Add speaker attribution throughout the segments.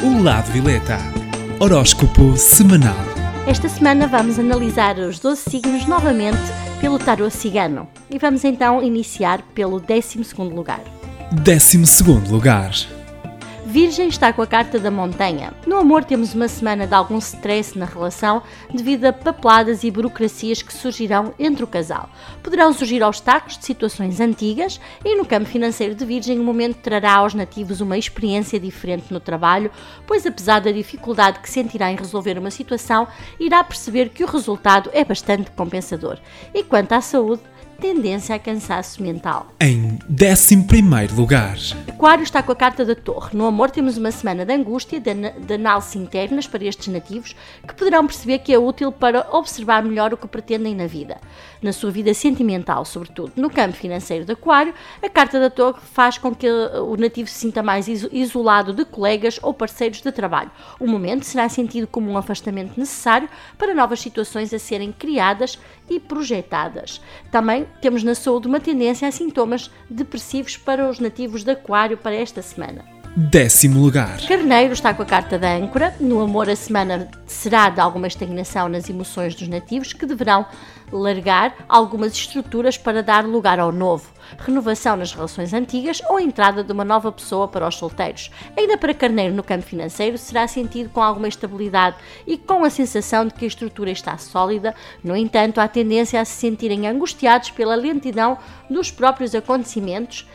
Speaker 1: O Lado Vileta. Horóscopo semanal.
Speaker 2: Esta semana vamos analisar os 12 signos novamente pelo tarot cigano. E vamos então iniciar pelo 12 lugar.
Speaker 1: 12 lugar.
Speaker 2: Virgem está com a carta da montanha. No amor temos uma semana de algum stress na relação devido a papeladas e burocracias que surgirão entre o casal. Poderão surgir obstáculos de situações antigas e no campo financeiro de Virgem o momento trará aos nativos uma experiência diferente no trabalho, pois apesar da dificuldade que sentirá em resolver uma situação, irá perceber que o resultado é bastante compensador. E quanto à saúde, tendência a cansaço mental.
Speaker 1: Em 11 lugar.
Speaker 2: Aquário está com a carta da Torre. No amor temos uma semana de angústia, de, de análise internas para estes nativos, que poderão perceber que é útil para observar melhor o que pretendem na vida. Na sua vida sentimental, sobretudo. No campo financeiro de Aquário, a carta da Torre faz com que o nativo se sinta mais isolado de colegas ou parceiros de trabalho. O momento será sentido como um afastamento necessário para novas situações a serem criadas e projetadas. Também temos na saúde uma tendência a sintomas depressivos para os nativos de Aquário para esta semana.
Speaker 1: Décimo lugar.
Speaker 2: Carneiro está com a carta da âncora. No amor, a semana será de alguma estagnação nas emoções dos nativos que deverão largar algumas estruturas para dar lugar ao novo, renovação nas relações antigas ou entrada de uma nova pessoa para os solteiros. Ainda para Carneiro, no campo financeiro, será sentido com alguma estabilidade e com a sensação de que a estrutura está sólida. No entanto, há tendência a se sentirem angustiados pela lentidão dos próprios acontecimentos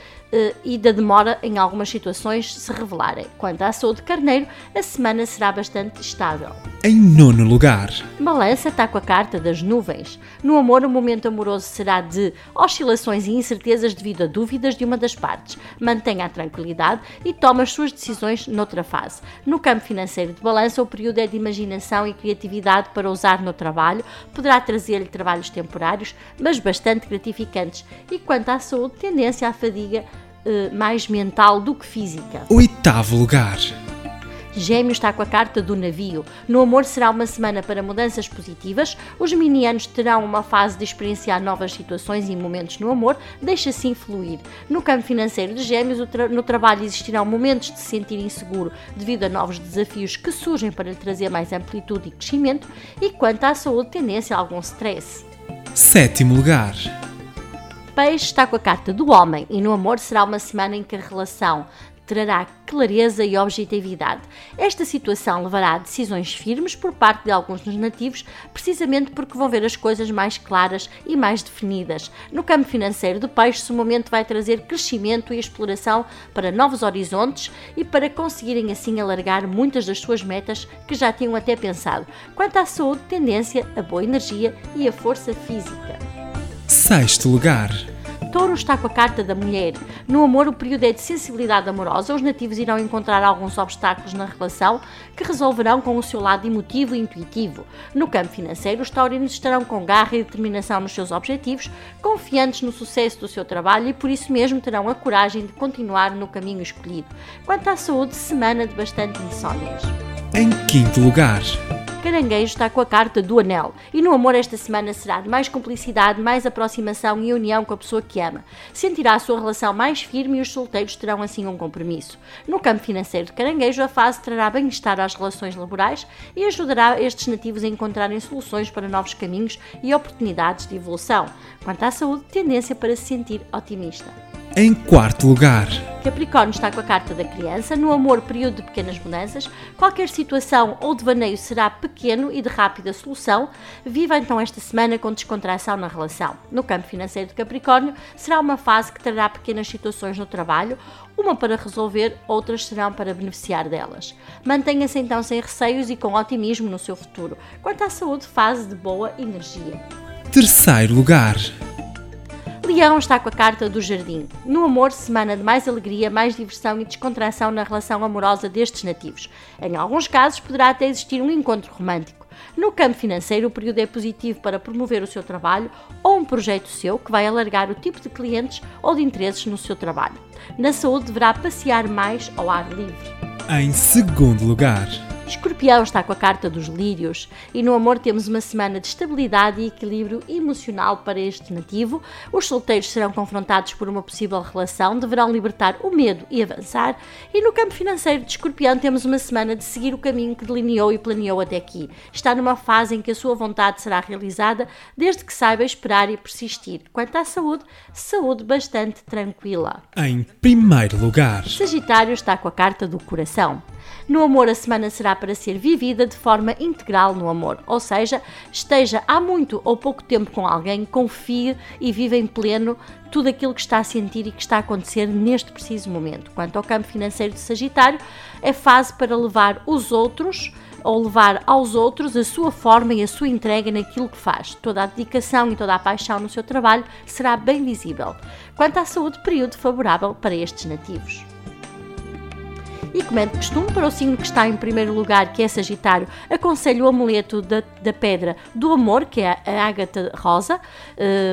Speaker 2: e da demora em algumas situações se revelarem. Quanto à saúde de Carneiro, a semana será bastante estável.
Speaker 1: Em nono lugar.
Speaker 2: Balança está com a carta das nuvens. No amor, o momento amoroso será de oscilações e incertezas devido a dúvidas de uma das partes. Mantenha a tranquilidade e tome as suas decisões noutra fase. No campo financeiro de balança, o período é de imaginação e criatividade para usar no trabalho. Poderá trazer-lhe trabalhos temporários, mas bastante gratificantes. E quanto à saúde, tendência à fadiga eh, mais mental do que física.
Speaker 1: Oitavo lugar.
Speaker 2: Gêmeo está com a carta do navio. No amor será uma semana para mudanças positivas. Os minianos terão uma fase de experienciar novas situações e momentos no amor. Deixa assim fluir. No campo financeiro de Gêmeos, tra no trabalho existirão momentos de se sentir inseguro devido a novos desafios que surgem para lhe trazer mais amplitude e crescimento. E quanto à saúde, tendência a algum stress.
Speaker 1: Sétimo lugar.
Speaker 2: Peixe está com a carta do homem e no amor será uma semana em que a relação trará clareza e objetividade. Esta situação levará a decisões firmes por parte de alguns dos nativos, precisamente porque vão ver as coisas mais claras e mais definidas. No campo financeiro do peixe, o momento vai trazer crescimento e exploração para novos horizontes e para conseguirem assim alargar muitas das suas metas que já tinham até pensado. Quanto à saúde, tendência a boa energia e a força física.
Speaker 1: Sexto lugar.
Speaker 2: Touro está com a carta da mulher. No amor, o período é de sensibilidade amorosa. Os nativos irão encontrar alguns obstáculos na relação que resolverão com o seu lado emotivo e intuitivo. No campo financeiro, os taurinos estarão com garra e determinação nos seus objetivos, confiantes no sucesso do seu trabalho e por isso mesmo terão a coragem de continuar no caminho escolhido. Quanto à saúde, semana de bastante insónias.
Speaker 1: Em quinto lugar.
Speaker 2: Caranguejo está com a carta do anel e no amor esta semana será de mais cumplicidade, mais aproximação e união com a pessoa que ama. Sentirá a sua relação mais firme e os solteiros terão assim um compromisso. No campo financeiro de Caranguejo, a fase trará bem-estar às relações laborais e ajudará estes nativos a encontrarem soluções para novos caminhos e oportunidades de evolução. Quanto à saúde, tendência para se sentir otimista.
Speaker 1: Em quarto lugar,
Speaker 2: Capricórnio está com a carta da criança. No amor, período de pequenas mudanças. Qualquer situação ou devaneio será pequeno e de rápida solução. Viva então esta semana com descontração na relação. No campo financeiro de Capricórnio, será uma fase que trará pequenas situações no trabalho, uma para resolver, outras serão para beneficiar delas. Mantenha-se então sem receios e com otimismo no seu futuro. Quanto à saúde, fase de boa energia.
Speaker 1: terceiro lugar.
Speaker 2: Leão está com a carta do jardim. No amor, semana de mais alegria, mais diversão e descontração na relação amorosa destes nativos. Em alguns casos, poderá até existir um encontro romântico. No campo financeiro, o período é positivo para promover o seu trabalho ou um projeto seu que vai alargar o tipo de clientes ou de interesses no seu trabalho. Na saúde, deverá passear mais ao ar livre.
Speaker 1: Em segundo lugar.
Speaker 2: Escorpião está com a carta dos lírios e no amor temos uma semana de estabilidade e equilíbrio emocional para este nativo. Os solteiros serão confrontados por uma possível relação, deverão libertar o medo e avançar. E no campo financeiro de Escorpião temos uma semana de seguir o caminho que delineou e planeou até aqui. Está numa fase em que a sua vontade será realizada desde que saiba esperar e persistir. Quanto à saúde, saúde bastante tranquila.
Speaker 1: Em primeiro lugar,
Speaker 2: Sagitário está com a carta do coração. No amor, a semana será para ser vivida de forma integral no amor, ou seja, esteja há muito ou pouco tempo com alguém, confie e viva em pleno tudo aquilo que está a sentir e que está a acontecer neste preciso momento. Quanto ao campo financeiro de Sagitário, é fase para levar os outros ou levar aos outros a sua forma e a sua entrega naquilo que faz. Toda a dedicação e toda a paixão no seu trabalho será bem visível. Quanto à saúde, período favorável para estes nativos. E como é de costume, para o signo que está em primeiro lugar, que é Sagitário, aconselho o amuleto da, da pedra do amor, que é a ágata rosa,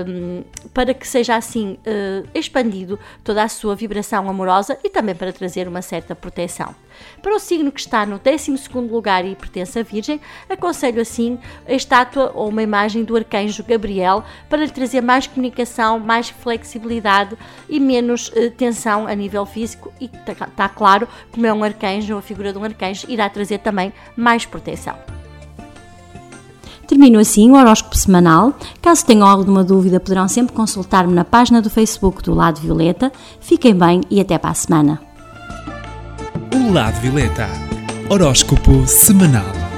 Speaker 2: um, para que seja assim uh, expandido toda a sua vibração amorosa e também para trazer uma certa proteção. Para o signo que está no 12 lugar e pertence à Virgem, aconselho assim a estátua ou uma imagem do arcanjo Gabriel para lhe trazer mais comunicação, mais flexibilidade e menos uh, tensão a nível físico. E está tá claro, como é um arcanjo, a figura de um arcanjo, irá trazer também mais proteção.
Speaker 3: Termino assim o horóscopo semanal. Caso tenham alguma dúvida, poderão sempre consultar-me na página do Facebook do Lado Violeta. Fiquem bem e até para a semana.
Speaker 1: o Lado Violeta. Horóscopo semanal.